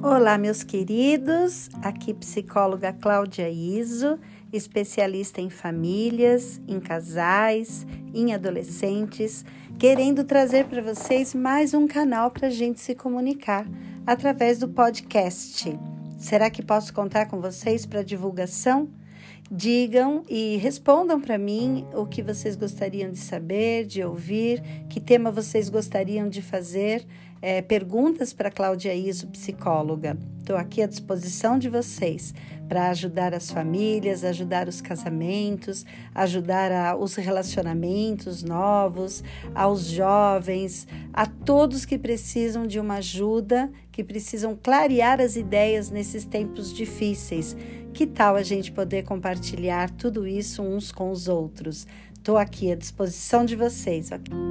Olá, meus queridos. Aqui psicóloga Cláudia Iso, especialista em famílias, em casais, em adolescentes, querendo trazer para vocês mais um canal para a gente se comunicar através do podcast. Será que posso contar com vocês para divulgação? Digam e respondam para mim o que vocês gostariam de saber, de ouvir, que tema vocês gostariam de fazer. É, perguntas para Cláudia Iso, psicóloga. Estou aqui à disposição de vocês para ajudar as famílias, ajudar os casamentos, ajudar a, os relacionamentos novos, aos jovens, a todos que precisam de uma ajuda, que precisam clarear as ideias nesses tempos difíceis. Que tal a gente poder compartilhar tudo isso uns com os outros? Estou aqui à disposição de vocês. Okay?